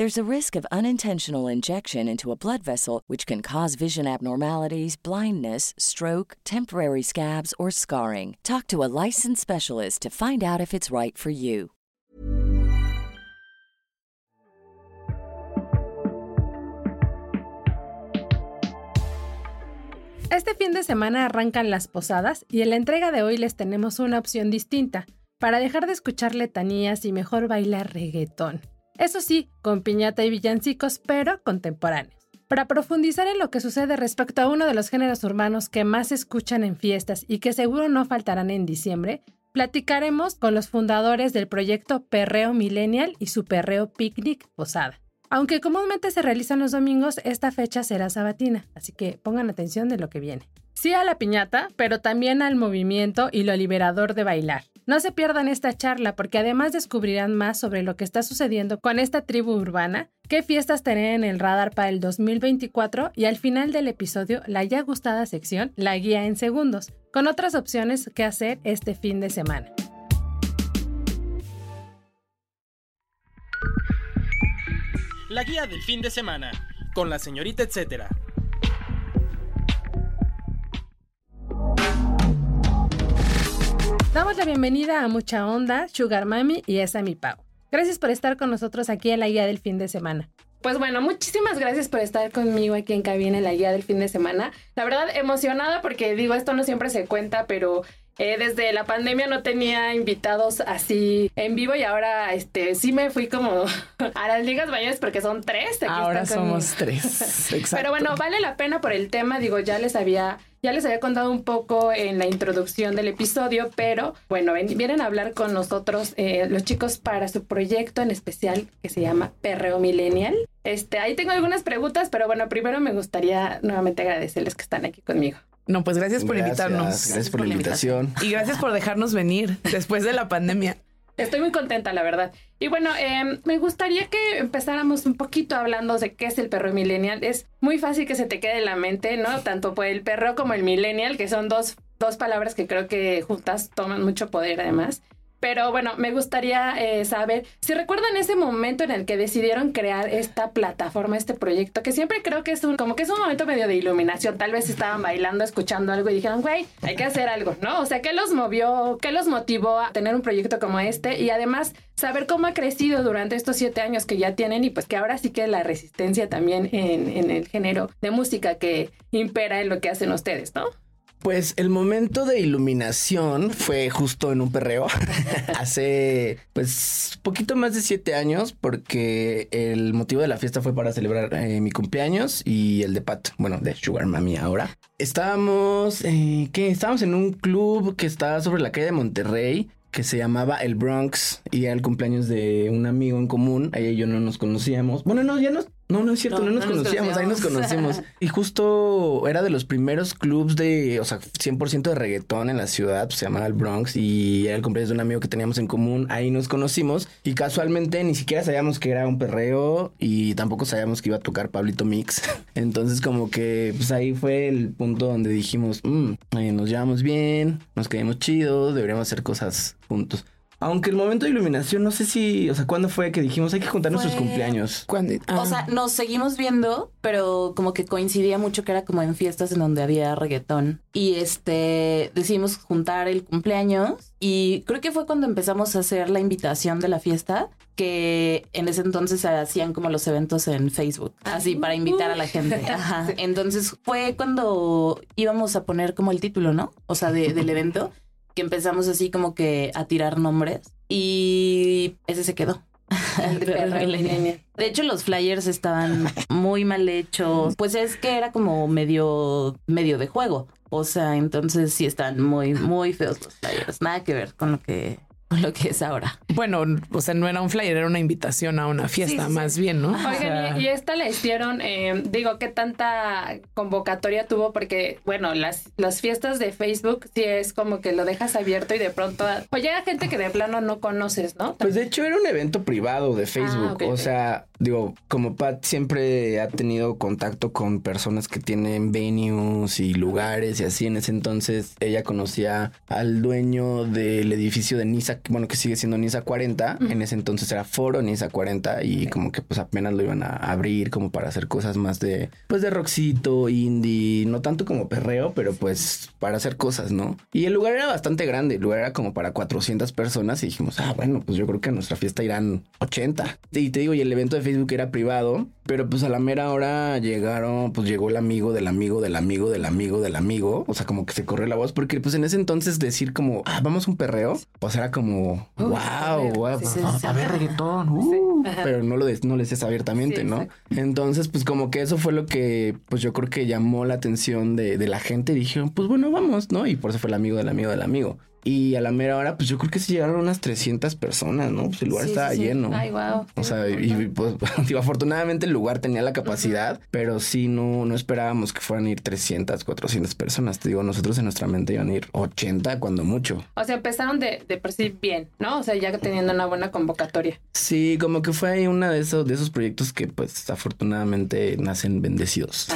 There's a risk of unintentional injection into a blood vessel, which can cause vision abnormalities, blindness, stroke, temporary scabs, or scarring. Talk to a licensed specialist to find out if it's right for you. Este fin de semana arrancan las posadas y en la entrega de hoy les tenemos una opción distinta para dejar de escuchar letanías y mejor bailar reggaetón. Eso sí, con piñata y villancicos, pero contemporáneos. Para profundizar en lo que sucede respecto a uno de los géneros urbanos que más se escuchan en fiestas y que seguro no faltarán en diciembre, platicaremos con los fundadores del proyecto Perreo Millennial y su Perreo Picnic Posada. Aunque comúnmente se realizan los domingos, esta fecha será sabatina, así que pongan atención de lo que viene. Sí a la piñata, pero también al movimiento y lo liberador de bailar. No se pierdan esta charla porque además descubrirán más sobre lo que está sucediendo con esta tribu urbana, qué fiestas tener en el radar para el 2024 y al final del episodio la ya gustada sección La guía en segundos, con otras opciones que hacer este fin de semana. La guía del fin de semana, con la señorita etcétera. Damos la bienvenida a Mucha Onda, Sugar Mami y Esa Mi Pau. Gracias por estar con nosotros aquí en la guía del fin de semana. Pues bueno, muchísimas gracias por estar conmigo aquí en cabina en la guía del fin de semana. La verdad, emocionada porque digo, esto no siempre se cuenta, pero eh, desde la pandemia no tenía invitados así en vivo y ahora este sí me fui como a las ligas mayores porque son tres. ahora somos tres. Exacto. Pero bueno, vale la pena por el tema. Digo, ya les había ya les había contado un poco en la introducción del episodio, pero bueno, vienen a hablar con nosotros eh, los chicos para su proyecto en especial que se llama Perreo Millennial. Este, ahí tengo algunas preguntas, pero bueno, primero me gustaría nuevamente agradecerles que están aquí conmigo. No, pues gracias por invitarnos. Gracias por la invitación. Y gracias por dejarnos venir después de la pandemia. Estoy muy contenta, la verdad. Y bueno, em, me gustaría que empezáramos un poquito hablando de qué es el perro millennial. Es muy fácil que se te quede en la mente, ¿no? Tanto por el perro como el millennial, que son dos, dos palabras que creo que juntas toman mucho poder además. Pero bueno, me gustaría eh, saber si recuerdan ese momento en el que decidieron crear esta plataforma, este proyecto, que siempre creo que es un, como que es un momento medio de iluminación. Tal vez estaban bailando, escuchando algo y dijeron, güey, hay que hacer algo, ¿no? O sea, ¿qué los movió, qué los motivó a tener un proyecto como este? Y además, saber cómo ha crecido durante estos siete años que ya tienen y pues que ahora sí que la resistencia también en, en el género de música que impera en lo que hacen ustedes, ¿no? Pues el momento de iluminación fue justo en un perreo hace pues poquito más de siete años porque el motivo de la fiesta fue para celebrar eh, mi cumpleaños y el de Pat, bueno, de Sugar Mami ahora. Estábamos, eh, ¿qué? Estábamos en un club que está sobre la calle de Monterrey que se llamaba El Bronx y era el cumpleaños de un amigo en común. Ahí y yo no nos conocíamos. Bueno, no, ya nos no, no es cierto, no, nos, conocíamos, ahí nos conocimos. y justo era de los primeros clubs de, o sea, 100% de reggaetón en la ciudad, pues, se llamaba el Bronx y era el cumpleaños de un amigo que teníamos en común, ahí nos conocimos y casualmente ni siquiera sabíamos que era un perreo y tampoco sabíamos que iba a tocar Pablito Mix. Entonces como que pues ahí fue el punto donde dijimos, mmm, nos llevamos bien, nos quedamos chidos, deberíamos hacer cosas juntos. Aunque el momento de iluminación, no sé si, o sea, ¿cuándo fue que dijimos hay que juntar nuestros cumpleaños? ¿Cuándo? O sea, nos seguimos viendo, pero como que coincidía mucho que era como en fiestas en donde había reggaetón. Y este, decidimos juntar el cumpleaños y creo que fue cuando empezamos a hacer la invitación de la fiesta que en ese entonces se hacían como los eventos en Facebook, así para invitar a la gente. Ajá. Entonces fue cuando íbamos a poner como el título, ¿no? O sea, del evento que empezamos así como que a tirar nombres y ese se quedó. De. De hecho, los flyers estaban muy mal hechos. Pues es que era como medio, medio de juego. O sea, entonces sí están muy, muy feos los flyers. Nada que ver con lo que, con lo que es ahora. Bueno, o sea, no era un flyer, era una invitación a una fiesta, Sí, sí, más bien, ¿no? O sea, Oigan, y, y esta la hicieron, eh, digo, ¿qué tanta convocatoria tuvo? Porque, bueno, las, las fiestas de Facebook sí es como que lo dejas abierto y de pronto, o llega gente que de plano no conoces, ¿no? Pues de hecho era un evento privado de Facebook. Ah, ok, o sea, digo, como Pat siempre ha tenido contacto con personas que tienen venues y lugares y así. En ese entonces ella conocía al dueño del edificio de Nisa, bueno, que sigue siendo Nisa 40. En ese entonces era Foro Nisa 40 y como que pues apenas lo iban a abrir como para hacer cosas más de, pues de rockcito, indie, no tanto como perreo, pero pues para hacer cosas, ¿no? Y el lugar era bastante grande, el lugar era como para 400 personas y dijimos, ah, bueno, pues yo creo que a nuestra fiesta irán 80. Y te digo, y el evento de Facebook era privado, pero pues a la mera hora llegaron, pues llegó el amigo del amigo del amigo del amigo del amigo, o sea, como que se corrió la voz, porque pues en ese entonces decir como, ah, vamos a un perreo, pues era como, wow, wow, sí, sí, vamos sí. a ver reggaetón, uh", pero no lo, de- no decías abiertamente, ¿no? Entonces, pues como que eso fue lo que, pues yo creo que llamó la atención de, de la gente y dijeron, pues bueno, vamos, ¿no? Y por eso fue el amigo del amigo del amigo. Y a la mera hora, pues yo creo que sí llegaron unas 300 personas, ¿no? Pues el lugar Sí, estaba sí, sí. lleno. Ay, wow. O sea, y pues, digo, afortunadamente el lugar tenía la capacidad, pero sí no, no esperábamos que fueran a ir 300, 400 personas. Te digo, nosotros en nuestra mente iban a ir 80 cuando mucho. O sea, empezaron de, de por sí bien, ¿no? O sea, ya teniendo una buena convocatoria. Sí, como que fue ahí uno de esos, de esos proyectos que pues afortunadamente nacen bendecidos.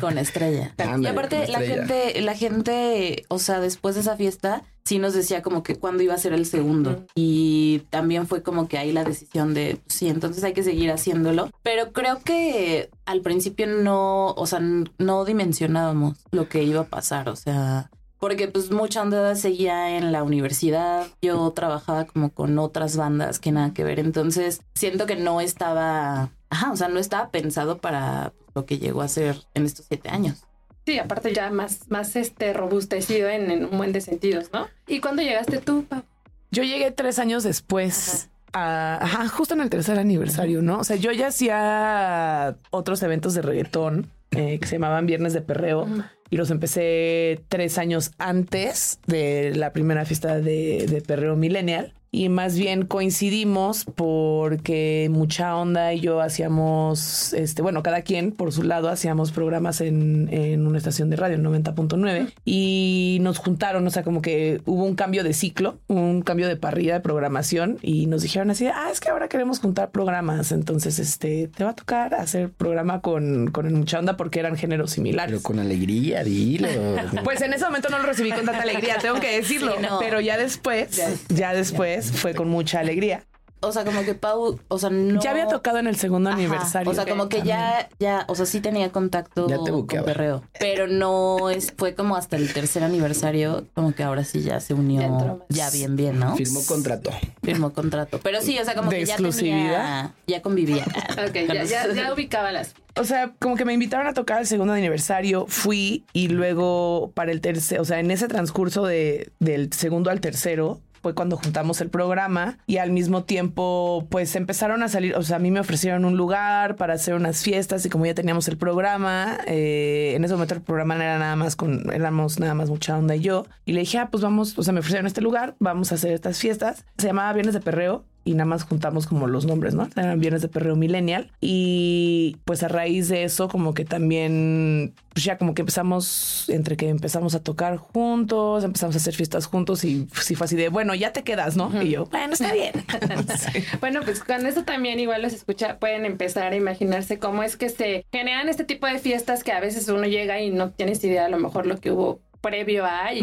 Con estrella. y aparte, la estrella. gente, la gente, o sea, después de esa fiesta, sí nos decía como que cuándo iba a ser el segundo. Y también fue como que ahí la decisión de, sí, entonces hay que seguir haciéndolo. Pero creo que al principio no, o sea, no dimensionábamos lo que iba a pasar, o sea... Porque pues mucha onda seguía en la universidad, yo trabajaba como con otras bandas que nada que ver, entonces siento que no estaba, ajá, o sea, no estaba pensado para lo que llegó a ser en estos siete años. Sí, aparte ya más, más este robustecido en, en un buen de sentidos, ¿no? ¿Y cuándo llegaste tú, Pau? Yo llegué tres años después. a- ajá, justo en el tercer aniversario, ¿no? O sea, yo ya hacía otros eventos de reggaetón eh, que se llamaban Viernes de Perreo y los empecé tres años antes de la primera fiesta de, de Perreo Millennial. Y más bien coincidimos porque Mucha Onda y yo hacíamos, este, bueno, cada quien por su lado hacíamos programas en, en una estación de radio, en 90.9, y nos juntaron, o sea, como que hubo un cambio de ciclo, un cambio de parrilla de programación, y nos dijeron así, ah, es que ahora queremos juntar programas, entonces, este, te va a tocar hacer programa con, con el Mucha Onda porque eran géneros similares. Pero con alegría, dilo. Pues en ese momento no lo recibí con tanta alegría, tengo que decirlo. Sí, no. Pero ya después, ya, después fue con mucha alegría. O sea, como que Pau, o sea, no. Ya había tocado en el segundo Ajá, aniversario. O sea, como que ya, ya, o sea, sí tenía contacto Ya te con perreo. Pero no es, fue como hasta el tercer aniversario, como que ahora sí ya se unió Ya bien, bien, ¿no? Firmó contrato. Firmó contrato. Pero sí, o sea, como ¿De que ya exclusividad? tenía, ya convivía. Ok, ya, ya, ya ubicaba las. O sea, como que me invitaron a tocar el segundo aniversario, fui y luego para el tercer, o sea, en ese transcurso de, del segundo al tercero fue cuando juntamos el programa y al mismo tiempo pues empezaron a salir, o sea, a mí me ofrecieron un lugar para hacer unas fiestas y como ya teníamos el programa, eh, en ese momento el programa era nada más con, éramos nada más mucha onda y yo y le dije, ah, pues vamos, o sea, me ofrecieron este lugar, vamos a hacer estas fiestas, se llamaba Viernes de Perreo y nada más juntamos como los nombres, ¿no? Eran viernes de perreo millennial. Y pues a raíz de eso, como que también, pues ya como que empezamos, entre que empezamos a tocar juntos, empezamos a hacer fiestas juntos y sí fue así de, bueno, ya te quedas, ¿no? Y yo, bueno, está bien. Sí. Bueno, pues con esto también igual los escucha, pueden empezar a imaginarse cómo es que se generan este tipo de fiestas que a veces uno llega y no tienes idea a lo mejor lo que hubo previo a y,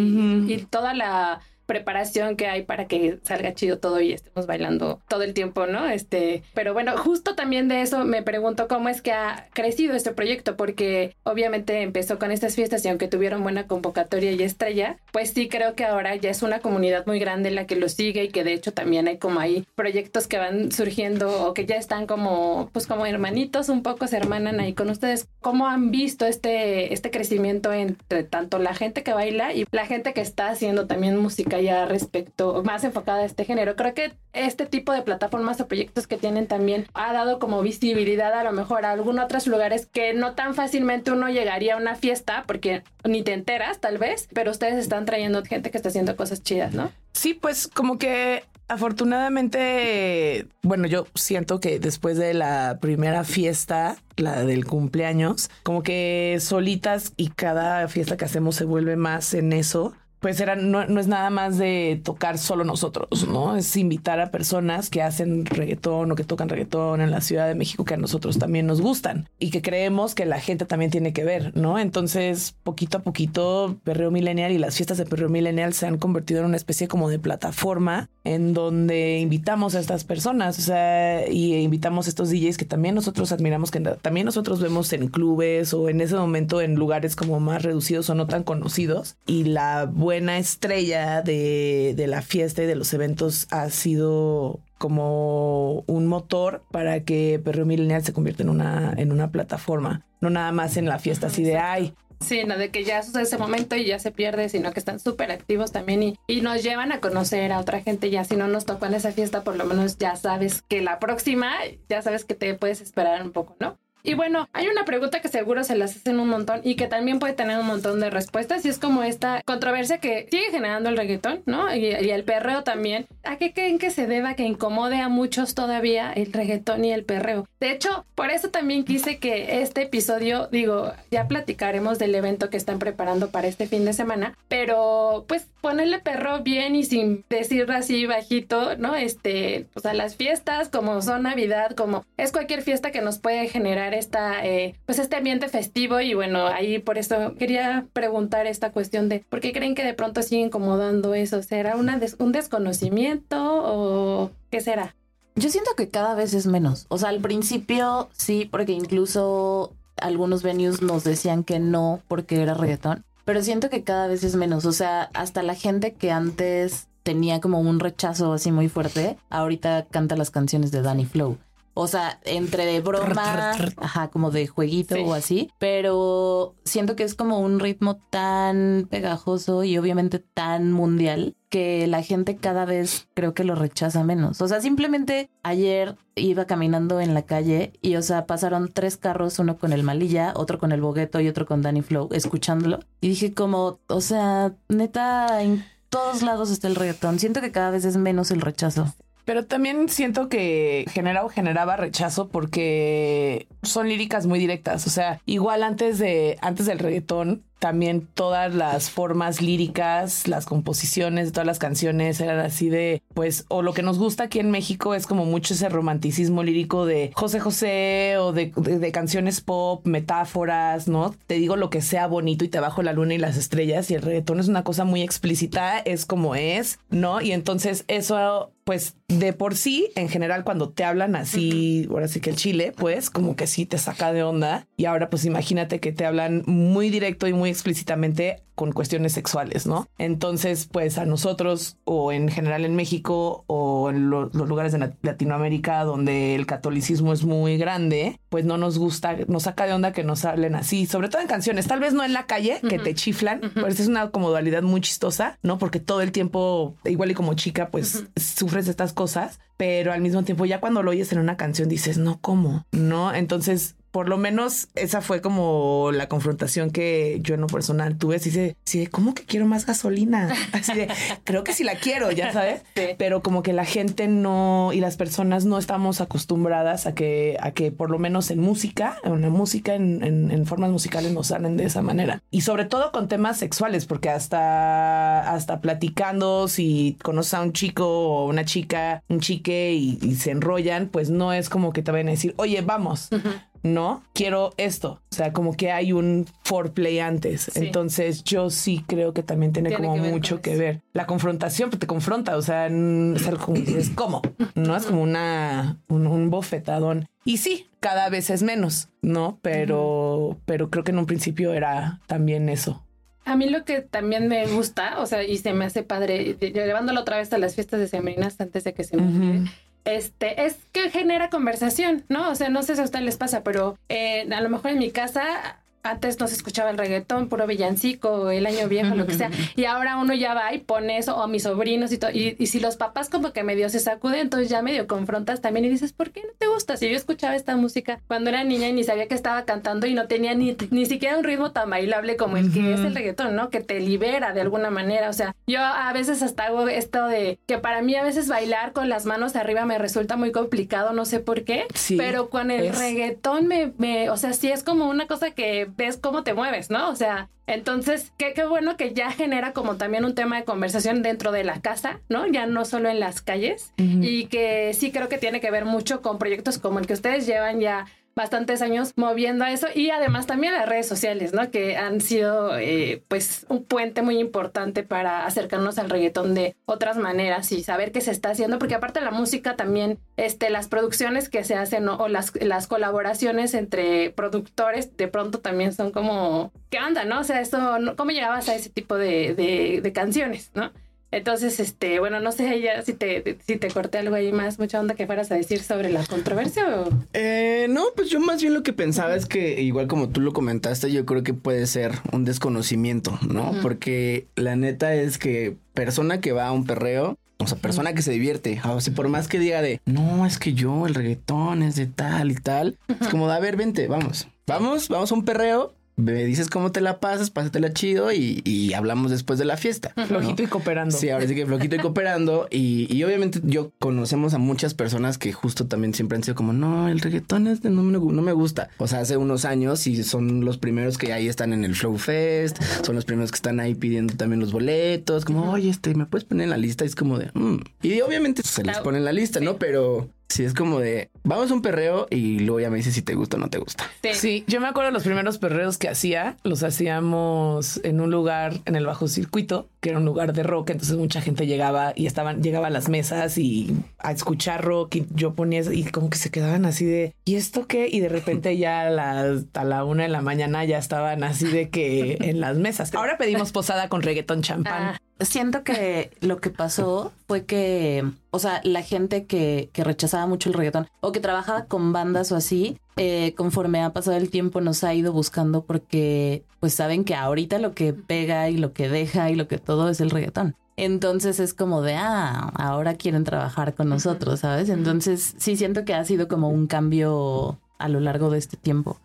y toda la preparación que hay para que salga chido todo y estemos bailando todo el tiempo, ¿no? Este, pero bueno, justo también de eso me pregunto cómo es que ha crecido este proyecto, porque obviamente empezó con estas fiestas y aunque tuvieron buena convocatoria y estrella, pues sí creo que ahora ya es una comunidad muy grande la que lo sigue y que de hecho también hay como ahí proyectos que van surgiendo o que ya están como, pues como hermanitos, un poco se hermanan ahí con ustedes. ¿Cómo han visto este, este crecimiento entre tanto la gente que baila y la gente que está haciendo también música respecto, más enfocada a este género. Creo que este tipo de plataformas o proyectos que tienen también ha dado como visibilidad a lo mejor a algunos otros lugares que no tan fácilmente uno llegaría a una fiesta porque ni te enteras tal vez, pero ustedes están trayendo gente que está haciendo cosas chidas, ¿no? Sí, pues como que afortunadamente, bueno, yo siento que después de la primera fiesta, la del cumpleaños, como que solitas y cada fiesta que hacemos se vuelve más en eso pues era, no, no, es nada más de tocar solo nosotros, ¿no? Es invitar a personas que hacen reggaetón o que tocan reggaetón en la Ciudad de México que a nosotros también nos gustan y que creemos que la gente también tiene que ver, ¿no? Entonces, poquito a poquito, Perreo Millennial y las fiestas de Perreo Millennial se han convertido en una especie como de plataforma en donde invitamos a estas personas, o sea, y invitamos a estos DJs que también nosotros admiramos, que también nosotros vemos en clubes o en ese momento en lugares como más reducidos o no tan conocidos y la buena estrella de, de, la fiesta y de los eventos ha sido como un motor para que Perro Millennial se convierta en una, en una plataforma, no nada más en la fiesta así de ay. Sí, no de que ya sucede ese momento y ya se pierde, sino que están súper activos también y, y, nos llevan a conocer a otra gente. Ya si no nos tocó en esa fiesta, por lo menos ya sabes que la próxima, ya sabes que te puedes esperar un poco, ¿no? Y bueno, hay una pregunta que seguro se las hacen un montón y que también puede tener un montón de respuestas y es como esta controversia que sigue generando el reggaetón, ¿no? Y, y, el perreo también. ¿A qué creen que se deba que incomode a muchos todavía el reggaetón y el perreo? De hecho, por eso también quise que este episodio, digo, ya platicaremos del evento que están preparando para este fin de semana, pero pues ponerle perro bien y sin decir así bajito, ¿no? Este, pues a las fiestas, como son Navidad, como es cualquier fiesta que nos puede generar esta, eh, pues este ambiente festivo y bueno, ahí por eso quería preguntar esta cuestión de por qué creen que de pronto sigue incomodando eso, ¿será una des un desconocimiento o qué será? Yo siento que cada vez es menos, o sea, al principio sí, porque incluso algunos venues nos decían que no porque era reggaetón, pero siento que cada vez es menos, o sea, hasta la gente que antes tenía como un rechazo así muy fuerte, ahorita canta las canciones de Danny Flow. O sea, entre de broma, ajá, como de jueguito sí. o así, pero siento que es como un ritmo tan pegajoso y obviamente tan mundial que la gente cada vez creo que lo rechaza menos. O sea, simplemente ayer iba caminando en la calle y, o sea, pasaron tres carros, uno con el Malilla, otro con el Bogueto y otro con Danny Flow, escuchándolo. Y dije como, o sea, neta, en todos lados está el reggaetón. Siento que cada vez es menos el rechazo. Pero también siento que genera o generaba rechazo porque son líricas muy directas. O sea, igual antes de antes del reggaetón, también todas las formas líricas, las composiciones de todas las canciones eran así de, pues, o lo que nos gusta aquí en México es como mucho ese romanticismo lírico de José José o de, de, de, canciones pop, metáforas, ¿no? Te digo lo que sea bonito y te bajo la luna y las estrellas y el reggaetón es una cosa muy explícita, es como es, ¿no? Y entonces eso pues de por sí, en general, cuando te hablan así, ahora sí que el chile, pues como que sí te saca de onda. Y ahora, pues imagínate que te hablan muy directo y muy explícitamente con cuestiones sexuales, ¿no? Entonces, pues a nosotros o en general en México o en lo, los lugares de Latinoamérica donde el catolicismo es muy grande, pues no nos gusta, nos saca de onda que nos hablen así, sobre todo en canciones, tal vez no en la calle, que uh -huh. te chiflan, uh -huh. pero es una como dualidad muy chistosa, ¿no? Porque todo el tiempo, igual y como chica, pues uh -huh. sufres estas cosas, pero al mismo tiempo ya cuando lo oyes en una canción dices, no, ¿cómo? ¿No? Entonces por lo menos esa fue como la confrontación que yo en lo personal tuve. Así de, así de ¿cómo que quiero más gasolina? Así de, creo que sí la quiero, ya sabes. Sí. Pero como que la gente no y las personas no estamos acostumbradas a que, a que por lo menos en música, en la música, en, en, en formas musicales nos salen de esa manera. Y sobre todo con temas sexuales, porque hasta, hasta platicando, si conoces a un chico o una chica, un chique y, y se enrollan, pues no es como que te vayan a decir, oye, vamos. Uh -huh no quiero esto. O sea, como que hay un foreplay antes. Sí. Entonces, yo sí creo que también tiene, tiene como que mucho que ver. La confrontación te confronta, o sea, es como no es como una un, un, bofetadón. Y sí, cada vez es menos, ¿no? Pero, pero creo que en un principio era también eso. A mí lo que también me gusta, o sea, y se me hace padre, llevándolo otra vez a las fiestas de sembrinas antes de que se me uh -huh este, es que genera conversación, ¿no? O sea, no sé si a ustedes les pasa, pero eh, a lo mejor en mi casa antes no se escuchaba el reggaetón, puro villancico, el año viejo, lo que sea, y ahora uno ya va y pone eso, o a mis sobrinos y todo, y, y si los papás como que medio se sacuden, entonces ya medio confrontas también y dices, ¿por qué no te gusta? Si yo escuchaba esta música cuando era niña y ni sabía que estaba cantando y no tenía ni, ni siquiera un ritmo tan bailable como el que es el reggaetón, ¿no? Que te libera de alguna manera, o sea, yo a veces hasta hago esto de que para mí a veces bailar con las manos arriba me resulta muy complicado, no sé por qué, Sí, pero con el es. reggaetón me, me, o sea, sí es como una cosa que ves cómo te mueves, ¿no? O sea, entonces, qué, qué bueno que ya genera como también un tema de conversación dentro de la casa, ¿no? Ya no solo en las calles. Y que sí creo que tiene que ver mucho con proyectos como el que ustedes llevan ya bastantes años moviendo a eso y además también las redes sociales, ¿no? Que han sido eh, pues un puente muy importante para acercarnos al reggaetón de otras maneras y saber qué se está haciendo, porque aparte la música también, este, las producciones que se hacen o las, las colaboraciones entre productores de pronto también son como, ¿qué onda, no? O sea, esto, ¿cómo llegabas a ese tipo de, de canciones, no? Entonces, este, bueno, no sé ya si te, si te corté algo ahí más, mucha onda que fueras a decir sobre la controversia o... Eh, no, pues yo más bien lo que pensaba es que, igual como tú lo comentaste, yo creo que puede ser un desconocimiento, ¿no? Porque la neta es que persona que va a un perreo, o sea, persona que se divierte, o sea, por más que diga de, no, es que yo, el reggaetón es de tal y tal, es como, de, a ver, vente, vamos, vamos, vamos a un perreo, me dices cómo te la pasas, pásatela chido y, y hablamos después de la fiesta. ¿no? Flojito y cooperando. Sí, ahora sí que flojito y cooperando. Y, y obviamente yo conocemos a muchas personas que justo también siempre han sido como, no, el reggaetón es de- no, me, no me gusta. O sea, hace unos años y son los primeros que ahí están en el Flow Fest, son los primeros que están ahí pidiendo también los boletos, como, oye, este, ¿me puedes poner en la lista? Y es como de, "Mm". y obviamente se les pone en la lista, ¿no? Pero sí es como de, vamos a un perreo y luego ya me dices si te gusta o no te gusta. Sí, yo me acuerdo los primeros perreos que hacía, los hacíamos en un lugar en el bajo circuito, que era un lugar de rock, entonces mucha gente llegaba y estaban, llegaba a las mesas y a escuchar rock y yo ponía eso y como que se quedaban así de, ¿y esto qué? Y de repente ya a, las- a la una de la mañana ya estaban así de que en las mesas. Ahora pedimos posada con reggaetón champán. Ah, Siento que lo que pasó fue que, o sea, la gente que, que rechazaba mucho el reggaetón o que trabajaba con bandas o así, eh, conforme ha pasado el tiempo nos ha ido buscando porque pues saben que ahorita lo que pega y lo que deja y lo que todo es el reggaetón. Entonces es como de, ah, ahora quieren trabajar con nosotros, ¿sabes? Entonces sí siento que ha sido como un cambio a lo largo de este tiempo.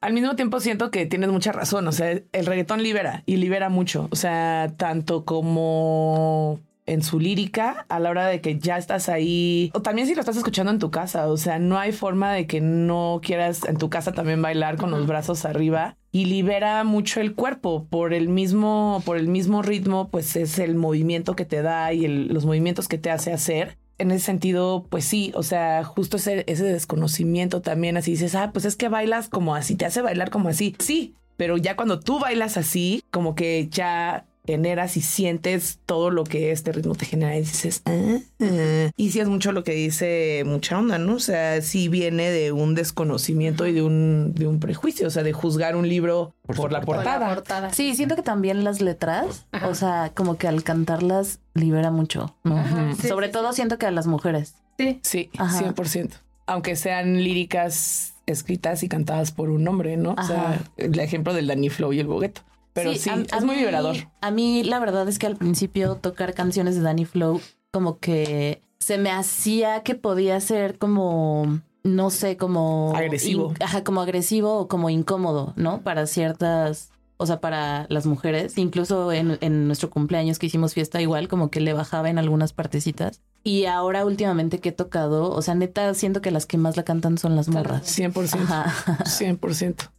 Al mismo tiempo siento que tienes mucha razón, o sea, el reggaetón libera y libera mucho, o sea, tanto como en su lírica a la hora de que ya estás ahí, o también si lo estás escuchando en tu casa, o sea, no hay forma de que no quieras en tu casa también bailar con los brazos arriba y libera mucho el cuerpo por el mismo por el mismo ritmo, pues es el movimiento que te da y el- los movimientos que te hace hacer en ese sentido, pues sí, o sea, justo ese, ese desconocimiento también, así dices, ah, pues es que bailas como así, te hace bailar como así. Sí, pero ya cuando tú bailas así, como que ya generas y sientes todo lo que este ritmo te genera y dices, ah, ah". y sí es mucho lo que dice mucha onda, ¿no? O sea, sí viene de un desconocimiento y de un, de un prejuicio, o sea, de juzgar un libro por, su la portada. portada. la portada. Sí, siento que también las letras, o sea, como que al cantarlas libera mucho, ¿no? Ajá, sí, Sobre sí, todo siento que a las mujeres. Sí. Sí, Ajá. 100%. Aunque sean líricas escritas y cantadas por un hombre, ¿no? O sea, el ejemplo del Danny Flow y el Bogueto. Pero sí, a- a es muy mí- liberador. A mí la verdad es que al principio tocar canciones de Danny Flow como que se me hacía que podía ser como no sé, como Agresivo. in- ajá, como agresivo o como incómodo, ¿no? Para ciertas, o sea, para las mujeres, incluso en, en nuestro cumpleaños que hicimos fiesta igual, como que le bajaba en algunas partecitas. Y ahora últimamente que he tocado, o sea, neta, siento que las que más la cantan son las morras. 100%. Ajá. 100%.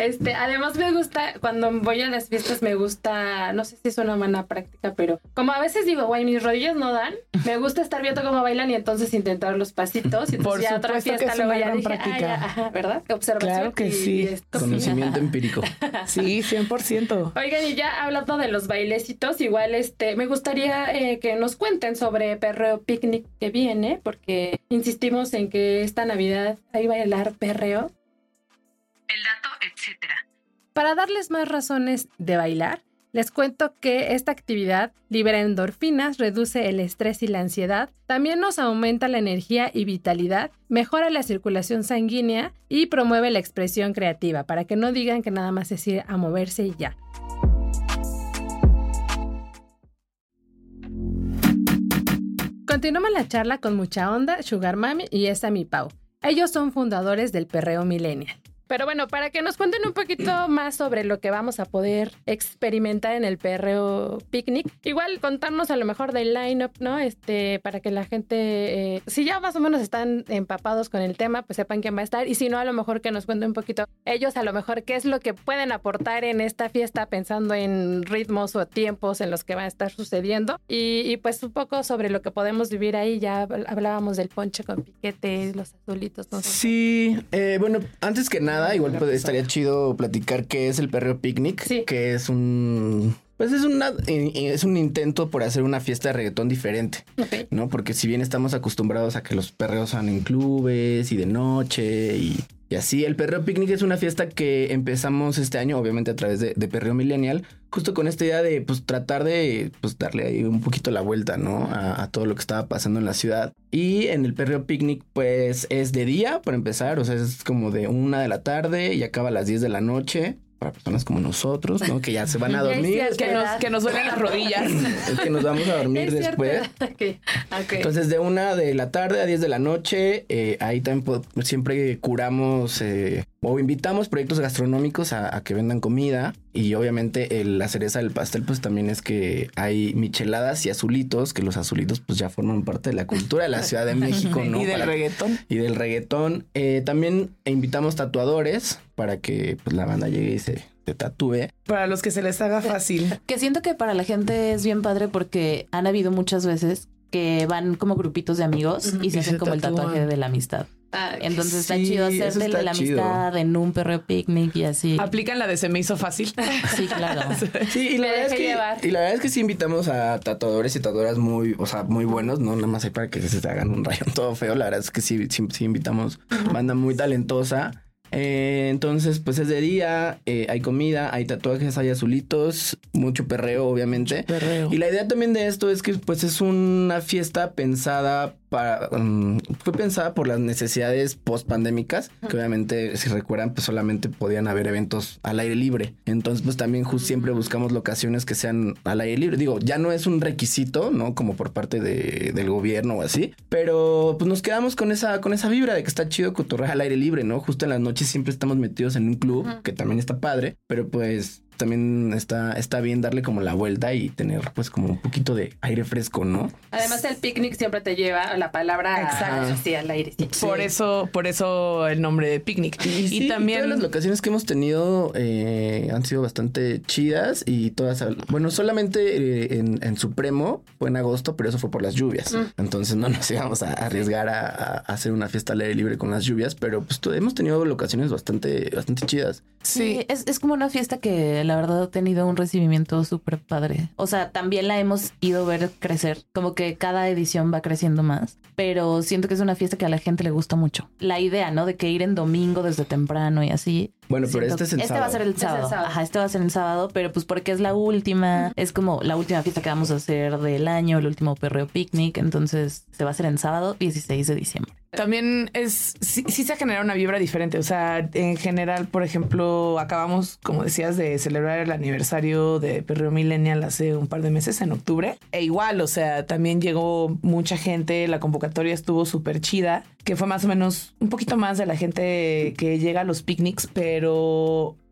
Este, además me gusta, cuando voy a las fiestas me gusta, no sé si es una buena práctica, pero como a veces digo, güey, mis rodillas no dan, me gusta estar viendo cómo bailan y entonces intentar los pasitos y entonces Por ya otra supuesto que fiesta es luego una ya gran dije, práctica. ah, ya, ajá, ¿verdad? Observación Claro que y- sí. y esto. Conocimiento empírico. Sí, 100%. Oigan, y ya hablando de los bailecitos, igual este, me gustaría eh, que nos cuenten sobre Perreo Picnic que viene, porque insistimos en que esta Navidad hay bailar perreo. El dato, etcétera. Para darles más razones de bailar, Les cuento que esta actividad libera endorfinas, reduce el estrés y la ansiedad, también nos aumenta la energía y vitalidad, mejora la circulación sanguínea y promueve la expresión creativa, para que no digan que nada más es ir a moverse y ya. Continuamos la charla con mucha onda, Sugar Mami y esta mi Pau. Ellos son fundadores del Perreo Millennial. Pero bueno, para que nos cuenten un poquito más sobre lo que vamos a poder experimentar en el perreo picnic, igual contarnos a lo mejor del line-up, ¿no? Este, para que la gente, eh, si ya más o menos están empapados con el tema, pues sepan quién va a estar. Y si no, a lo mejor que nos cuenten un poquito ellos, a lo mejor qué es lo que pueden aportar en esta fiesta pensando en ritmos o tiempos en los que va a estar sucediendo. Y, pues un poco sobre lo que podemos vivir ahí. Ya hablábamos del ponche con piquete, los azulitos, ¿no? Sí, eh, bueno, antes que nada, igual pues, estaría chido platicar qué es el perreo picnic, que es un pues es, una, es un intento por hacer una fiesta de reggaetón diferente, ¿no? Porque si bien estamos acostumbrados a que los perreos sean en clubes y de noche y, así, el perreo picnic es una fiesta que empezamos este año, obviamente a través de, de Perreo Millennial, justo con esta idea de pues tratar de pues darle ahí un poquito la vuelta, ¿no? A, todo lo que estaba pasando en la ciudad. Y en el perreo picnic pues es de día, para empezar, o sea, es como de una de la tarde y acaba a las 10 de la noche para personas como nosotros, ¿no? Que ya se van a dormir. que, nos, que nos duelen las rodillas. Es que nos vamos a dormir después. Entonces, de una de la tarde a 10 de la noche, eh, ahí también siempre curamos eh, o invitamos proyectos gastronómicos a, que vendan comida. Y obviamente la cereza del pastel, pues también es que hay micheladas y azulitos, que los azulitos pues ya forman parte de la cultura de la Ciudad de México, ¿no? y del reggaetón. Y del reggaetón. Eh, también invitamos tatuadores para que pues, la banda llegue y se, tatúe. Para los que se les haga fácil. Que siento que para la gente es bien padre porque han habido muchas veces que van como grupitos de amigos y se hacen como el tatuaje de la amistad. Ah, Entonces está chido hacerle la amistad en un perro picnic y así. Aplican la de se me hizo fácil. Sí, claro. Sí, y la, verdad es que, y la verdad es que sí invitamos a tatuadores y tatuadoras muy, o sea, muy buenos, no nada más hay para que se te hagan un rayón todo feo. La verdad es que sí, sí, sí invitamos banda muy talentosa. Eh, entonces, pues es de día, eh, hay comida, hay tatuajes, hay azulitos, mucho perreo, obviamente. Perreo. Y la idea también de esto es que, pues, es una fiesta pensada para, um, fue pensada por las necesidades post pandémicas, que obviamente, si recuerdan, pues solamente podían haber eventos al aire libre. Entonces, pues también siempre buscamos locaciones que sean al aire libre. Digo, ya no es un requisito, ¿no? Como por parte de, del gobierno o así, pero pues nos quedamos con esa, con esa vibra de que está chido cotorrear al aire libre, ¿no? Justo en las noches siempre estamos metidos en un club, que también está padre, pero pues también está, está bien darle como la vuelta y tener pues como un poquito de aire fresco, ¿no? Además el picnic siempre te lleva la palabra exacto al aire. Por eso, por eso el nombre de picnic. Y, también las locaciones que hemos tenido eh, han sido bastante chidas y todas, bueno, solamente eh, en, Supremo fue en agosto, pero eso fue por las lluvias. Mm. Entonces no nos íbamos a arriesgar a, hacer una fiesta al aire libre con las lluvias, pero pues hemos tenido locaciones bastante, bastante chidas. Sí, es, es como una fiesta que la verdad ha tenido un recibimiento súper padre. O sea, también la hemos ido a ver crecer, como que cada edición va creciendo más, pero siento que es una fiesta que a la gente le gusta mucho. La idea, ¿no? De que ir en domingo desde temprano y así. Bueno, pero este es el este sábado. va a ser el sábado. Ajá, este va a ser el sábado, pero pues porque es la última, es como la última fiesta que vamos a hacer del año, el último perreo picnic, entonces se va a hacer en sábado 16 de diciembre. También es, sí, se ha generado una vibra diferente. O sea, en general, por ejemplo, acabamos, como decías, de celebrar el aniversario de Perreo Millennial hace un par de meses, en octubre. E igual, o sea, también llegó mucha gente, la convocatoria estuvo súper chida, que fue más o menos un poquito más de la gente que llega a los picnics, pero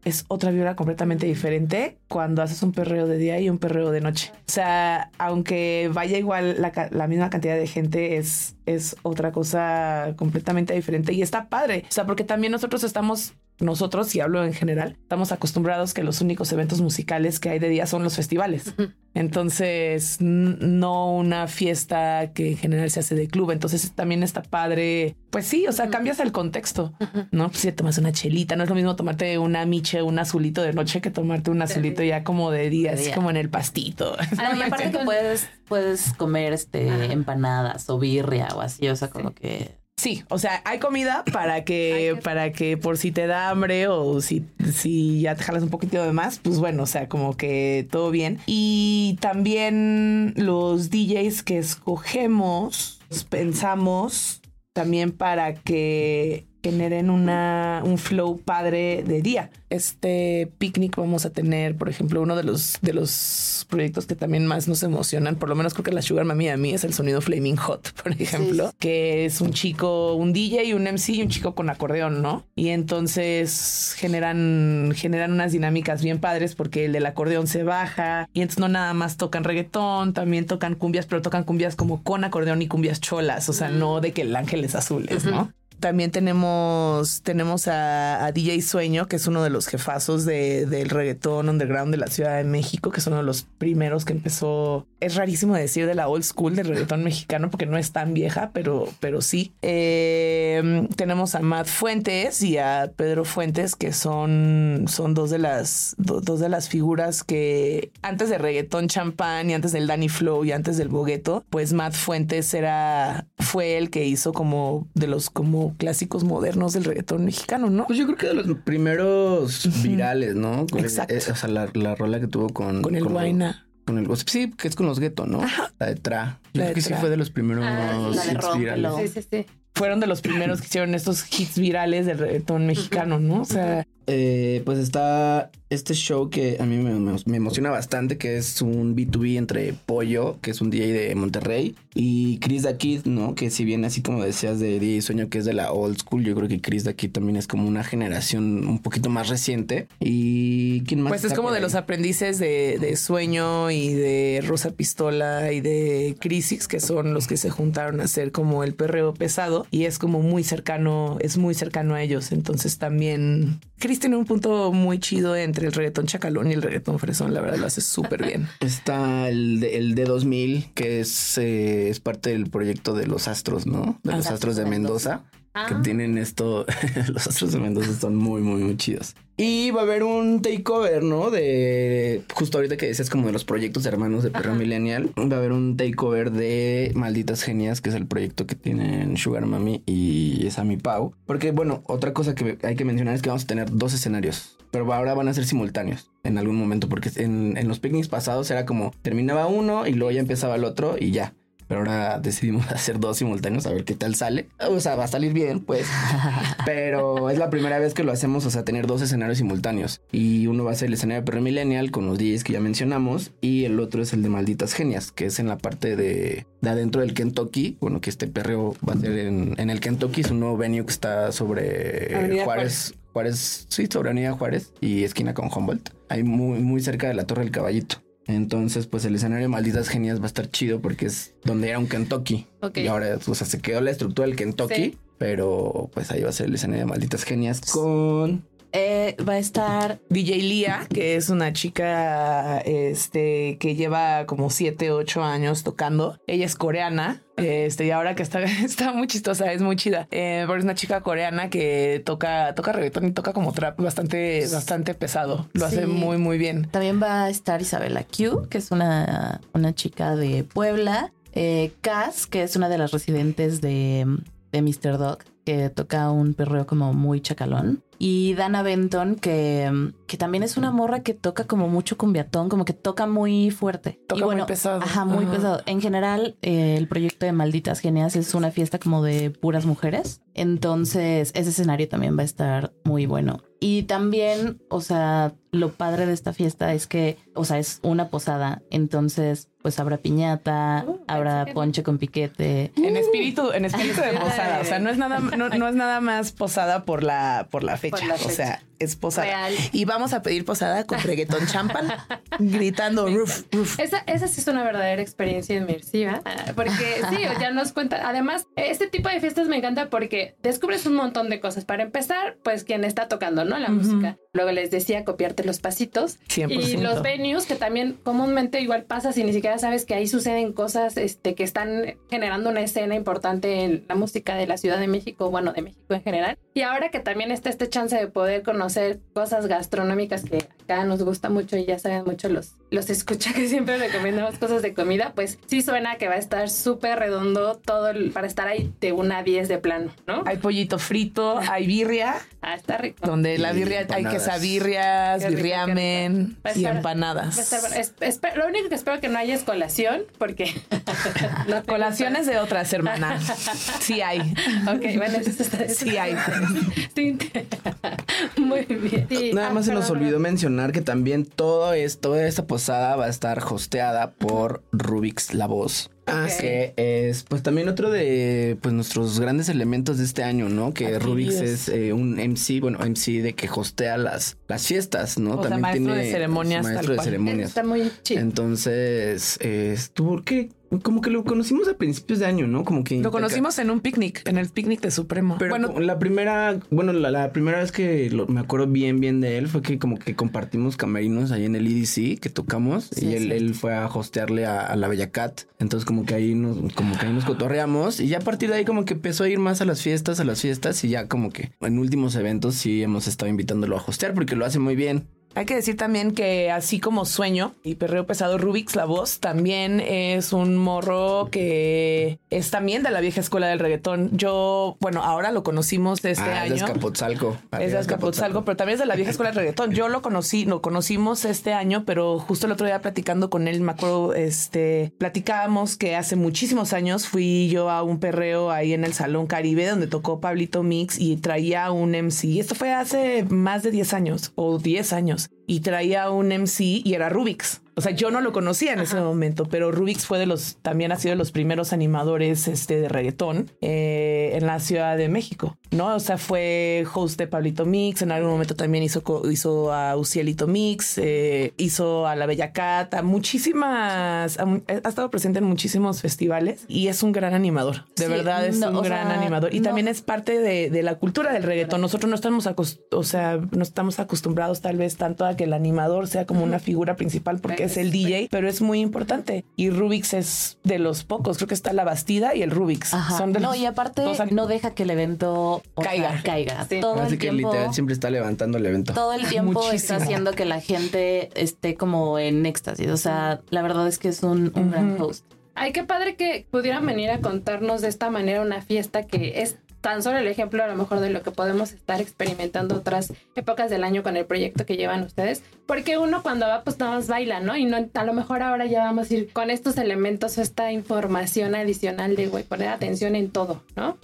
es otra vibra completamente diferente cuando haces un perreo de día y un perreo de noche. O sea, aunque vaya igual la, misma cantidad de gente, es, es otra cosa completamente diferente y está padre. O sea, porque también nosotros estamos nosotros, si hablo en general, estamos acostumbrados que los únicos eventos musicales que hay de día son los festivales. Entonces, no una fiesta que en general se hace de club. Entonces, también está padre. Pues sí, o sea, cambias el contexto, ¿no? Pues si tomas una chelita, no es lo mismo tomarte una miche, un azulito de noche que tomarte un azulito ya como de día, así como en el pastito. Ah, y aparte que puedes, puedes comer este empanadas o birria o así, o sea, como que Sí, o sea, hay comida para que, para que por si te da hambre o si, si ya te jalas un poquito de más, pues bueno, o sea, como que todo bien. Y también los DJs que escogemos, pensamos también para que generen una, un flow padre de día. Este picnic vamos a tener, por ejemplo, uno de los, de los proyectos que también más nos emocionan, por lo menos creo que la Sugar Mami a mí es el sonido Flaming Hot, por ejemplo, que es un chico, un DJ, un MC y un chico con acordeón, ¿no? Y entonces generan, generan unas dinámicas bien padres porque el del acordeón se baja y entonces no nada más tocan reggaetón, también tocan cumbias, pero tocan cumbias como con acordeón y cumbias cholas, o sea, no de que el ángel es azules, ¿no? También tenemos, tenemos a, DJ Sueño, que es uno de los jefazos de, del reggaetón underground de la Ciudad de México, que es uno de los primeros que empezó. Es rarísimo decir de la old school del reggaetón mexicano porque no es tan vieja, pero, pero sí. Eh, tenemos a Matt Fuentes y a Pedro Fuentes, que son, son dos, de las, dos de las figuras que antes de reggaetón champán y antes del Danny Flow y antes del Bogueto, pues Matt Fuentes era, fue el que hizo como de los como clásicos modernos del reggaetón mexicano, ¿no? Pues yo creo que de los primeros virales, ¿no? Exacto. o sea, la, rola que tuvo con... Con el Guayna. Con el, sí, que es con los guetos, ¿no? La de Tra. Yo creo que sí fue de los primeros ah, hits virales. Sí, sí, sí. Fueron de los primeros que hicieron estos hits virales del reggaetón mexicano, ¿no? O sea, eh, pues está este show que a mí me, emociona bastante, que es un B2B entre Pollo, que es un DJ de Monterrey, y Chris da Kid, ¿no? Que si bien así como decías de DJ Sueño, que es de la old school, yo creo que Chris da Kid también es como una generación un poquito más reciente. ¿Y quién más? Pues es como de los aprendices de, Sueño y de Rosa Pistola y de Crisis, que son los que se juntaron a hacer como el perreo pesado, y es como muy cercano, es muy cercano a ellos. Entonces también Chris tiene un punto muy chido entre el reggaetón chacalón y el reggaetón fresón. La verdad lo hace súper bien. Está el, de, el D2000, que es, eh, es parte del proyecto de los astros, ¿no? De los astros de Mendoza. Ah. tienen esto. los astros de Mendoza son muy, muy, muy chidos. Y va a haber un takeover, ¿no? De justo ahorita que decías como de los proyectos hermanos de Perro Millennial. Va a haber un takeover de Malditas Genias, que es el proyecto que tienen Sugar Mami y Sammy Pau. Porque, bueno, otra cosa que hay que mencionar es que vamos a tener dos escenarios. Pero ahora van a ser simultáneos en algún momento, porque en, en los picnics pasados era como terminaba uno y luego ya empezaba el otro y ya pero ahora decidimos hacer dos simultáneos a ver qué tal sale. O sea, va a salir bien, pues. pero es la primera vez que lo hacemos, o sea, tener dos escenarios simultáneos. Y uno va a ser el escenario de Perro Millennial con los DJs que ya mencionamos y el otro es el de Malditas Genias, que es en la parte de, de adentro del Kentucky. Bueno, que este perreo va a ser en, en el Kentucky, es un nuevo venue que está sobre Juárez. Juárez, sí, sobre Avenida Juárez y esquina con Humboldt. Ahí muy, muy cerca de la Torre del Caballito. Entonces, pues el escenario de Malditas Genias va a estar chido porque es donde era un Kentucky. Y ahora, o sea, se quedó la estructura del Kentucky, pero pues ahí va a ser el escenario de Malditas Genias con eh, va a estar DJ Lia, que es una chica este, que lleva como 7, 8 años tocando. Ella es coreana. Este, y ahora que está, está muy chistosa, es muy chida. Eh, pero es una chica coreana que toca, toca reggaetón y toca como trap bastante, bastante pesado. Lo hace muy, muy bien. También va a estar Isabela Q, que es una, una chica de Puebla. Eh, Cass, que es una de las residentes de, de Mr. Dog, que toca un perreo como muy chacalón. Y Dana Benton, que, que también es una morra que toca como mucho cumbiatón, como que toca muy fuerte. Toca muy pesado. Ajá, muy pesado. En general, eh, el proyecto de Malditas Genias es una fiesta como de puras mujeres. Entonces, ese escenario también va a estar muy bueno. Y también, o sea, lo padre de esta fiesta es que, o sea, es una posada. Entonces, pues habrá piñata, uh, habrá ponche con piquete. En espíritu, en espíritu de posada. O sea, no es nada, no, no es nada más posada por la, por la fecha o sea, es posada. Y vamos a pedir posada con reggaetón champán, gritando roof, roof. Esa, esa sí es una verdadera experiencia inmersiva, porque sí, ya nos cuenta. Además, este tipo de fiestas me encanta porque descubres un montón de cosas. Para empezar, pues quien está tocando, ¿no? La música. Luego les decía copiarte los pasitos. 100%. Y los venues, que también comúnmente igual pasa si ni siquiera sabes que ahí suceden cosas este, que están generando una escena importante en la música de la Ciudad de México, bueno, de México en general. Y ahora que también está este chance de poder conocer cosas gastronómicas que acá nos gusta mucho y ya saben mucho los, los escucha que siempre recomendamos cosas de comida, pues sí suena que va a estar súper redondo todo el- para estar ahí de una a 10 de plano, ¿no? Hay pollito frito, hay birria, Ah, está rico. donde la birria hay empanadas. Quesabirrias, rico, birriamen y estar- empanadas. Estar. Es- lo único que espero que no haya es colación, porque... no Colaciones de otras hermanas. Sí hay. Ok, bueno, eso está... eso Sí hay. Muy bien. Sí. Nada Ah, más se nos olvidó mencionar que también todo esto, toda esta posada va a estar hosteada por Rubik's La Voz. Ah, sí. Que es pues también otro de pues nuestros grandes elementos de este año, ¿no? Que Adquiridos. Rubik's es eh, un MC, bueno, MC de que hostea las, las fiestas, ¿no? O sea, maestro de ceremonias, maestro tal de cual. ceremonias. Está muy chido. Entonces, eh, estuvo que como que lo conocimos a principios de año, ¿no? Como que Lo conocimos en un picnic, en el picnic de Supremo. Pero bueno, la primera, bueno, la, la primera vez que lo- me acuerdo bien, bien de él fue que como que compartimos camerinos ahí en el EDC que tocamos Sí, y él, él fue a hostearle a, a la Bella Cat. Entonces como que ahí nos, como que ahí nos cotorreamos y ya a partir de ahí como que empezó a ir más a las fiestas, a las fiestas y ya como que en últimos eventos sí hemos estado invitándolo a hostear porque lo hace muy bien. Hay que decir también que así como Sueño y Perreo Pesado Rubik's La Voz también es un morro que es también de la vieja escuela del reggaetón. Yo, bueno, ahora lo conocimos este ah, es de año. Azcapotzalco. Es de Azcapotzalco, pero también es de la vieja escuela del reggaetón. Yo lo conocí, lo conocimos este año, pero justo el otro día platicando con él, me acuerdo, este, platicábamos que hace muchísimos años fui yo a un perreo ahí en el Salón Caribe donde tocó Pablito Mix y traía un MC. Esto fue hace más de 10 años o 10 años y traía un MC y era Rubix. O sea, yo no lo conocía en ese momento, pero Rubix fue de los, también ha sido de los primeros animadores este, de reggaetón eh, en la Ciudad de México, ¿no? O sea, fue host de Pablito Mix, en algún momento también hizo, hizo a Ucielito Mix, eh, hizo a La Bella Cat, a muchísimas, ha estado presente en muchísimos festivales y es un gran animador, de Sí, verdad es no, un gran sea, animador. Y no- también es parte de, de la cultura del reggaetón. Nosotros no estamos, acos- o sea, no estamos acostumbrados tal vez tanto a que el animador sea como una figura principal porque es el DJ, pero es muy importante. Y Rubix es de los pocos. Creo que está la Bastida y el Rubix. Ajá. Son de no, los y aparte dos no deja que el evento o sea, Caiga. caiga. Sí. Todo Así el que tiempo. literal siempre está levantando el evento. todo el tiempo Muchísimo. está haciendo que la gente esté como en éxtasis. O sea, la verdad es que es un, un gran host. Ay, qué padre que pudieran venir a contarnos de esta manera una fiesta que es tan solo el ejemplo a lo mejor de lo que podemos estar experimentando otras épocas del año con el proyecto que llevan ustedes. Porque uno cuando va pues nada más baila, ¿no? Y no, a lo mejor ahora ya vamos a ir con estos elementos esta información adicional de, güey, poner atención en todo, ¿no?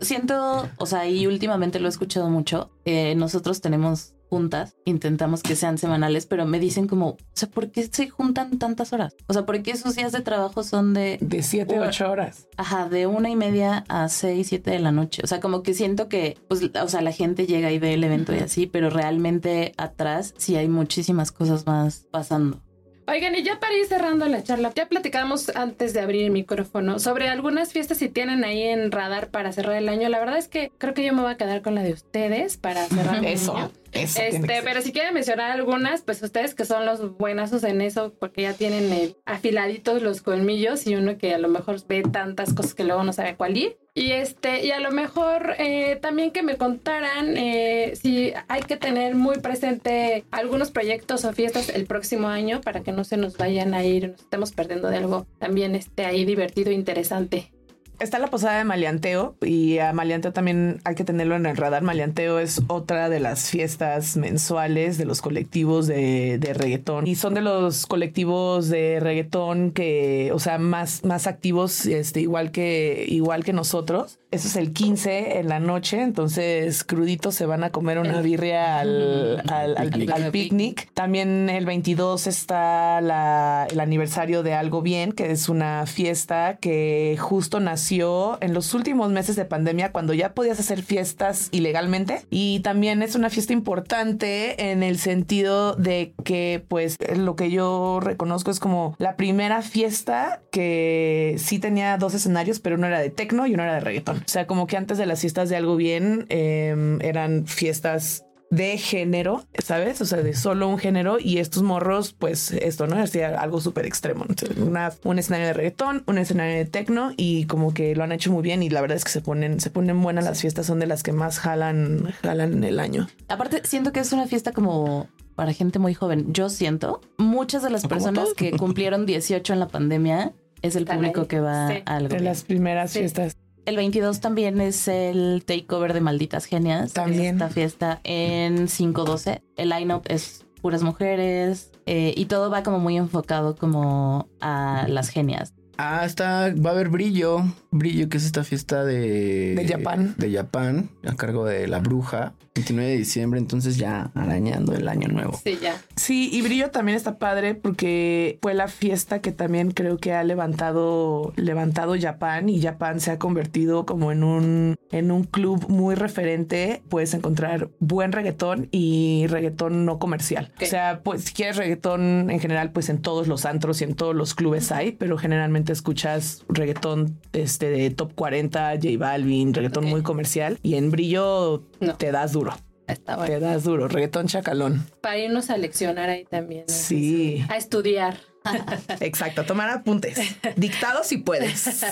Siento, o sea, y últimamente lo he escuchado mucho. eh, nosotros tenemos juntas, intentamos que sean semanales, pero me dicen como, o sea, ¿por qué se juntan tantas horas? O sea, ¿por qué sus días de trabajo son de, de 7 a 8 horas. ajá, de una y media a seis, siete de la noche? O sea, como que siento que, pues, o sea, la gente llega y ve el evento y así, pero realmente atrás sí hay muchísimas cosas más pasando. Oigan, y ya para ir cerrando la charla, ya platicamos antes de abrir el micrófono sobre algunas fiestas si tienen ahí en radar para cerrar el año. La verdad es que creo que yo me voy a quedar con la de ustedes para cerrar el Eso, año. Eso. Este, pero si quieren mencionar algunas, pues ustedes que son los buenazos en eso, porque ya tienen eh, afiladitos los colmillos y uno que a lo mejor ve tantas cosas que luego no sabe cuál ir. Y este, y a lo mejor eh, también que me contaran eh, si hay que tener muy presente algunos proyectos o fiestas el próximo año para que no se nos vayan a ir, nos estemos perdiendo de algo también este ahí divertido e interesante. Está la posada de Maleanteo y a Maleanteo también hay que tenerlo en el radar. Maleanteo es otra de las fiestas mensuales de los colectivos de, de reggaetón y son de los colectivos de reggaetón que, o sea, más, más activos, este, igual que, igual que nosotros. Eso es el 15 en la noche, entonces cruditos se van a comer una birria al, al, al- Picnic. al picnic. También el 22 está la- el aniversario de Algo Bien, que es una fiesta que justo nació en los últimos meses de pandemia, cuando ya podías hacer fiestas ilegalmente. Y también es una fiesta importante en el sentido de que, pues, lo que yo reconozco es como la primera fiesta que sí tenía dos escenarios, pero uno era de tecno y uno era de reggaetón. O sea, como que antes de las fiestas de Algo Bien em, eran fiestas de género, ¿sabes? O sea, de solo un género y estos morros, pues esto, ¿no? Hacía algo súper extremo. Entonces, una, un escenario de reggaetón, un escenario de tecno y como que lo han hecho muy bien y la verdad es que se ponen, se ponen buenas las fiestas, son de las que más jalan, jalan en el año. Aparte, siento que es una fiesta como para gente muy joven. Yo siento, muchas de las personas que cumplieron 18 en la pandemia es el público que va Sí. a algo. De las primeras Sí. fiestas. El 22 también es el takeover de Malditas Genias. También. Esta fiesta en 512. El line-up es puras mujeres eh, y todo va como muy enfocado como a las genias. Ah, está, va a haber Brillo. Brillo, que es esta fiesta de... De Japón. De Japón, a cargo de La Bruja. 29 de diciembre, entonces ya arañando el año nuevo. Sí, ya. Sí, y Brillo también está padre porque fue la fiesta que también creo que ha levantado, levantado Japón y Japón se ha convertido como en un, en un club muy referente. Puedes encontrar buen reggaetón y reggaetón no comercial. O sea, pues si quieres reggaetón en general, pues en todos los antros y en todos los clubes hay, pero generalmente escuchas reggaetón este, de top 40, J Balvin, reggaetón muy comercial y en Brillo No. te das duro. Está bueno. Te das duro, reggaetón chacalón. Para irnos a leccionar ahí también. ¿no? Sí. A estudiar. Exacto, tomar apuntes. Dictados si puedes.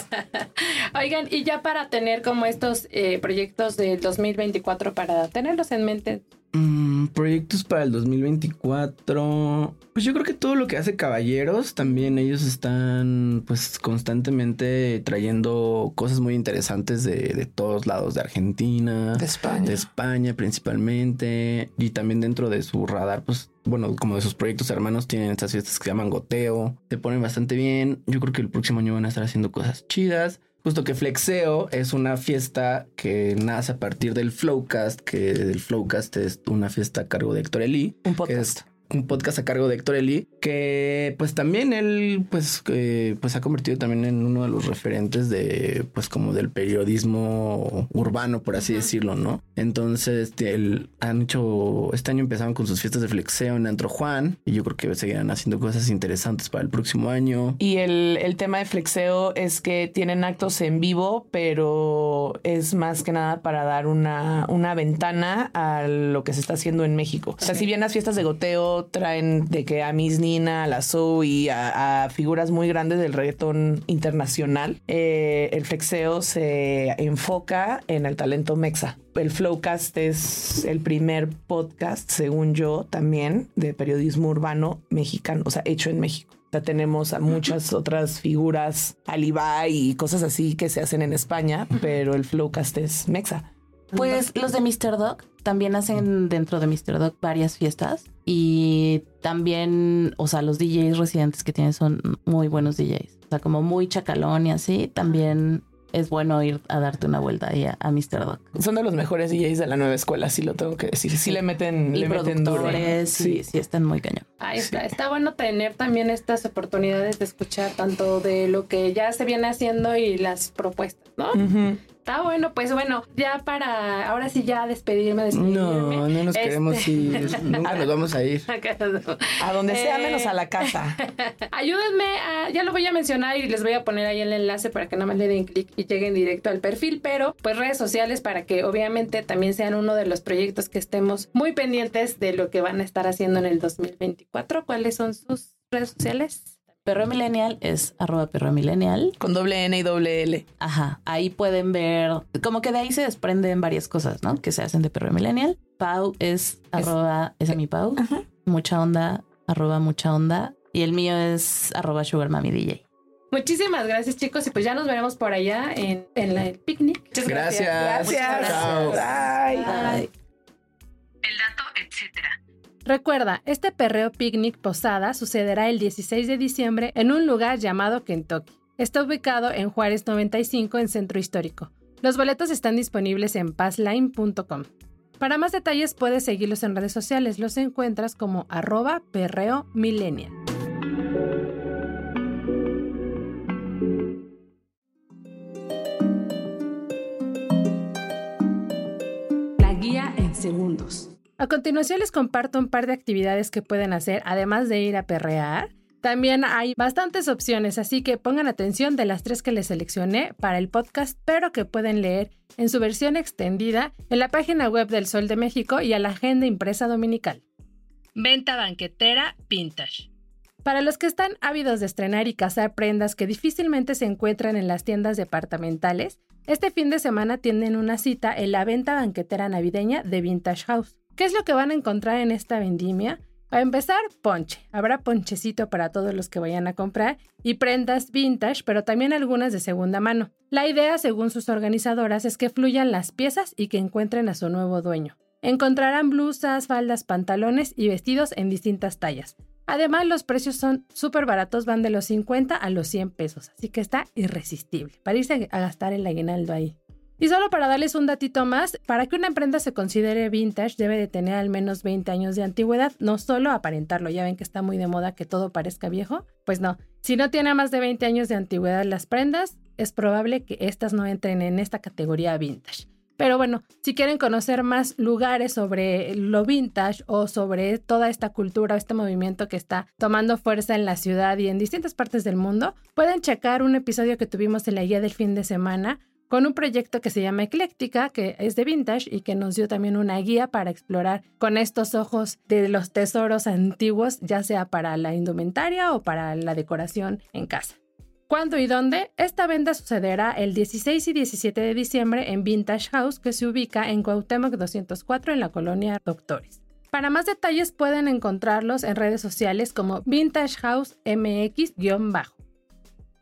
Oigan, y ya para tener como estos eh, proyectos del 2024, para tenerlos en mente, Mm, proyectos para el 2024. Pues yo creo que todo lo que hace Caballeros, también ellos están pues constantemente trayendo cosas muy interesantes de, de todos lados, de Argentina, De España. de España principalmente, y también dentro de su radar, pues bueno, como de sus proyectos hermanos tienen estas fiestas que se llaman Goteo, se ponen bastante bien, yo creo que el próximo año van a estar haciendo cosas chidas. Justo que Flexeo es una fiesta que nace a partir del Flowcast, que el Flowcast es una fiesta a cargo de Héctor Eli. Un que podcast. es un podcast a cargo de Héctor Eli, que pues también él pues, eh, pues ha convertido también en uno de los referentes de pues como del periodismo urbano, por así decirlo, ¿no? Entonces él- han hecho, este año empezaron con sus fiestas de flexeo en Antro Juan y yo creo que seguirán haciendo cosas interesantes para el próximo año. Y el, el tema de flexeo es que tienen actos en vivo, pero es más que nada para dar una, una ventana a lo que se está haciendo en México. O sea, si bien las fiestas de goteo traen de que a Miss Nina, a la Zoe y a, a figuras muy grandes del reggaetón internacional, eh, el flexeo se enfoca en el talento mexa. El Flowcast es el primer podcast, según yo, también de periodismo urbano mexicano, o sea, hecho en México. Tenemos a muchas otras figuras, Alibay y cosas así que se hacen en España, pero el Flowcast es mexa. Pues los de Mr. Dog también hacen dentro de Mr. Dog varias fiestas y también, o sea, los DJs residentes que tienen son muy buenos DJs. O sea, como muy chacalón y así, también es bueno ir a darte una vuelta ahí a, a Mr. Dog. Son de los mejores DJs de la nueva escuela, sí lo tengo que decir. Sí le meten, Y le meten duro. productores, sí, sí, están muy cañón. ahí está. Está bueno tener también estas oportunidades de escuchar tanto de lo que ya se viene haciendo y las propuestas, ¿no? Ujú. Está bueno, pues bueno, ya para, ahora sí ya despedirme, despedirme. No, no nos Este- queremos ir, nunca nos vamos a ir. A donde sea, Eh, menos a la casa. Ayúdenme, a- ya lo voy a mencionar y les voy a poner ahí el enlace para que nada más le den clic y lleguen directo al perfil, pero pues redes sociales para que obviamente también sean uno de los proyectos que estemos muy pendientes de lo que van a estar haciendo en el 2024. ¿Cuáles son sus redes sociales? Perro Millennial es arroba perro millennial. Con doble N y doble L. Ajá, ahí pueden ver, como que de ahí se desprenden varias cosas, ¿no? Que se hacen de perro millennial. Pau es arroba, es mi Pau. Mucha onda, arroba mucha onda. Y el mío es arroba sugar mami DJ. Muchísimas gracias chicos y pues ya nos veremos por allá en, en la- el picnic. Muchas Gracias. Gracias. Chao. Bye. Bye. Recuerda, este perreo picnic posada sucederá el 16 de diciembre en un lugar llamado Kentucky. Está ubicado en Juárez 95 en Centro Histórico. Los boletos están disponibles en passline.com. Para más detalles puedes seguirlos en redes sociales. Los encuentras como arroba perreo millennial. A continuación les comparto un par de actividades que pueden hacer además de ir a perrear. También hay bastantes opciones, así que pongan atención de las tres que les seleccioné para el podcast, pero que pueden leer en su versión extendida en la página web del Sol de México y a la agenda impresa dominical. Venta banquetera vintage. Para los que están ávidos de estrenar y cazar prendas que difícilmente se encuentran en las tiendas departamentales, este fin de semana tienen una cita en la venta banquetera navideña de Vintage House. ¿Qué es lo que van a encontrar en esta vendimia? Para empezar, ponche. Habrá ponchecito para todos los que vayan a comprar y prendas vintage, pero también algunas de segunda mano. La idea, según sus organizadoras, es que fluyan las piezas y que encuentren a su nuevo dueño. Encontrarán blusas, faldas, pantalones y vestidos en distintas tallas. Además, los precios son súper baratos, van de los 50 a los 100 pesos, así que está irresistible para irse a gastar el aguinaldo ahí. Y solo para darles un datito más, para que una prenda se considere vintage debe de tener al menos 20 años de antigüedad, no solo aparentarlo, ya ven que está muy de moda que todo parezca viejo, pues no, si no tiene más de 20 años de antigüedad las prendas, es probable que estas no entren en esta categoría vintage. Pero bueno, si quieren conocer más lugares sobre lo vintage o sobre toda esta cultura, este movimiento que está tomando fuerza en la ciudad y en distintas partes del mundo, pueden checar un episodio que tuvimos en la guía del fin de semana con un proyecto que se llama Ecléctica, que es de vintage y que nos dio también una guía para explorar con estos ojos de los tesoros antiguos, ya sea para la indumentaria o para la decoración en casa. ¿Cuándo y dónde? Esta venta sucederá el 16 y 17 de diciembre en Vintage House, que se ubica en Cuauhtémoc 204 en la colonia Doctores. Para más detalles pueden encontrarlos en redes sociales como Vintage House MX-bajo.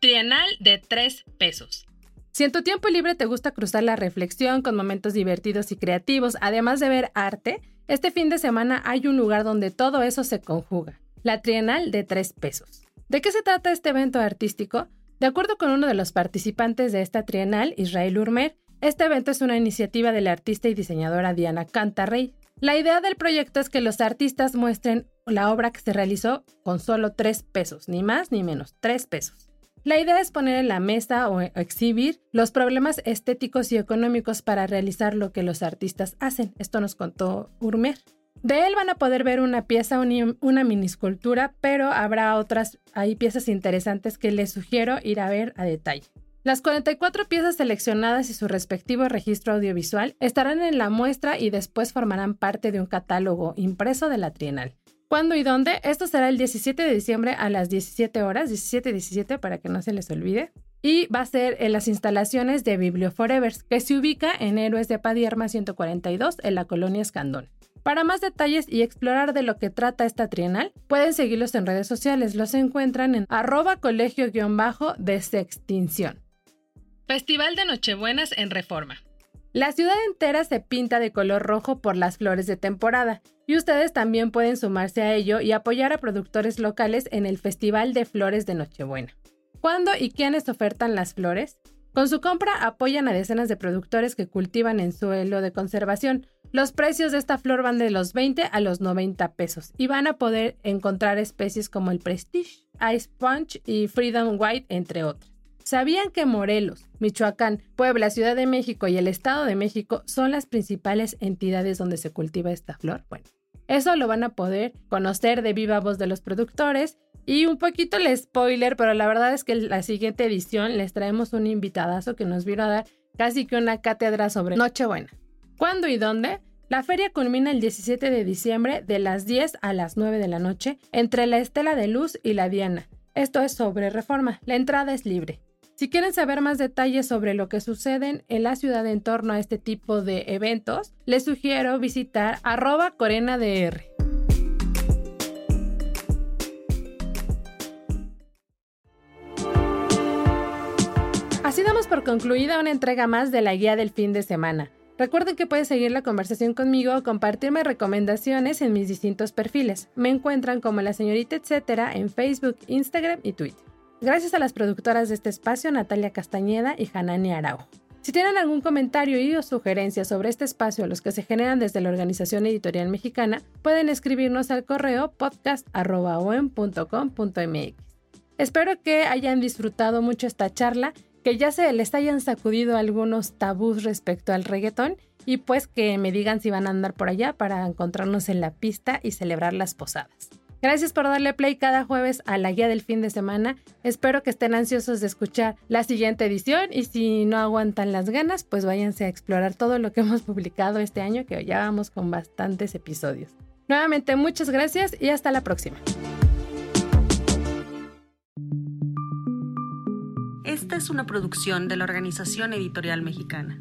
Trienal de 3 pesos. Si en tu tiempo libre te gusta cruzar la reflexión con momentos divertidos y creativos, además de ver arte, este fin de semana hay un lugar donde todo eso se conjuga, la Trienal de 3 pesos. ¿De qué se trata este evento artístico? De acuerdo con uno de los participantes de esta Trienal, Israel Urmer, este evento es una iniciativa de la artista y diseñadora Diana Cantarrey. La idea del proyecto es que los artistas muestren la obra que se realizó con solo 3 pesos, ni más ni menos, 3 pesos. La idea es poner en la mesa o exhibir los problemas estéticos y económicos para realizar lo que los artistas hacen. Esto nos contó Urmer. De él van a poder ver una pieza, una miniscultura, pero habrá otras, hay piezas interesantes que les sugiero ir a ver a detalle. Las 44 piezas seleccionadas y su respectivo registro audiovisual estarán en la muestra y después formarán parte de un catálogo impreso de la Trienal. ¿Cuándo y dónde? Esto será el 17 de diciembre a las 17 horas, 17-17 para que no se les olvide. Y va a ser en las instalaciones de Biblio Forever, que se ubica en Héroes de Padierma 142 en la colonia Escandón. Para más detalles y explorar de lo que trata esta trienal, pueden seguirlos en redes sociales. Los encuentran en arroba colegio-de extinción. Festival de Nochebuenas en Reforma. La ciudad entera se pinta de color rojo por las flores de temporada, y ustedes también pueden sumarse a ello y apoyar a productores locales en el Festival de Flores de Nochebuena. ¿Cuándo y quiénes ofertan las flores? Con su compra apoyan a decenas de productores que cultivan en suelo de conservación. Los precios de esta flor van de los 20 a los 90 pesos y van a poder encontrar especies como el Prestige, Ice Punch y Freedom White, entre otras. ¿Sabían que Morelos, Michoacán, Puebla, Ciudad de México y el Estado de México son las principales entidades donde se cultiva esta flor? Bueno, eso lo van a poder conocer de viva voz de los productores y un poquito el spoiler, pero la verdad es que en la siguiente edición les traemos un invitadazo que nos vino a dar casi que una cátedra sobre Nochebuena. ¿Cuándo y dónde? La feria culmina el 17 de diciembre de las 10 a las 9 de la noche entre la Estela de Luz y la Diana. Esto es sobre reforma. La entrada es libre. Si quieren saber más detalles sobre lo que sucede en la ciudad en torno a este tipo de eventos, les sugiero visitar arroba corenadr. Así damos por concluida una entrega más de la guía del fin de semana. Recuerden que pueden seguir la conversación conmigo o compartirme recomendaciones en mis distintos perfiles. Me encuentran como la señorita etcétera en Facebook, Instagram y Twitter. Gracias a las productoras de este espacio, Natalia Castañeda y Hanani Araujo. Si tienen algún comentario y o sugerencia sobre este espacio, los que se generan desde la Organización Editorial Mexicana, pueden escribirnos al correo podcast.com.mx. Espero que hayan disfrutado mucho esta charla, que ya se les hayan sacudido algunos tabús respecto al reggaetón y pues que me digan si van a andar por allá para encontrarnos en la pista y celebrar las posadas. Gracias por darle play cada jueves a la guía del fin de semana. Espero que estén ansiosos de escuchar la siguiente edición y si no aguantan las ganas, pues váyanse a explorar todo lo que hemos publicado este año, que ya vamos con bastantes episodios. Nuevamente, muchas gracias y hasta la próxima. Esta es una producción de la Organización Editorial Mexicana.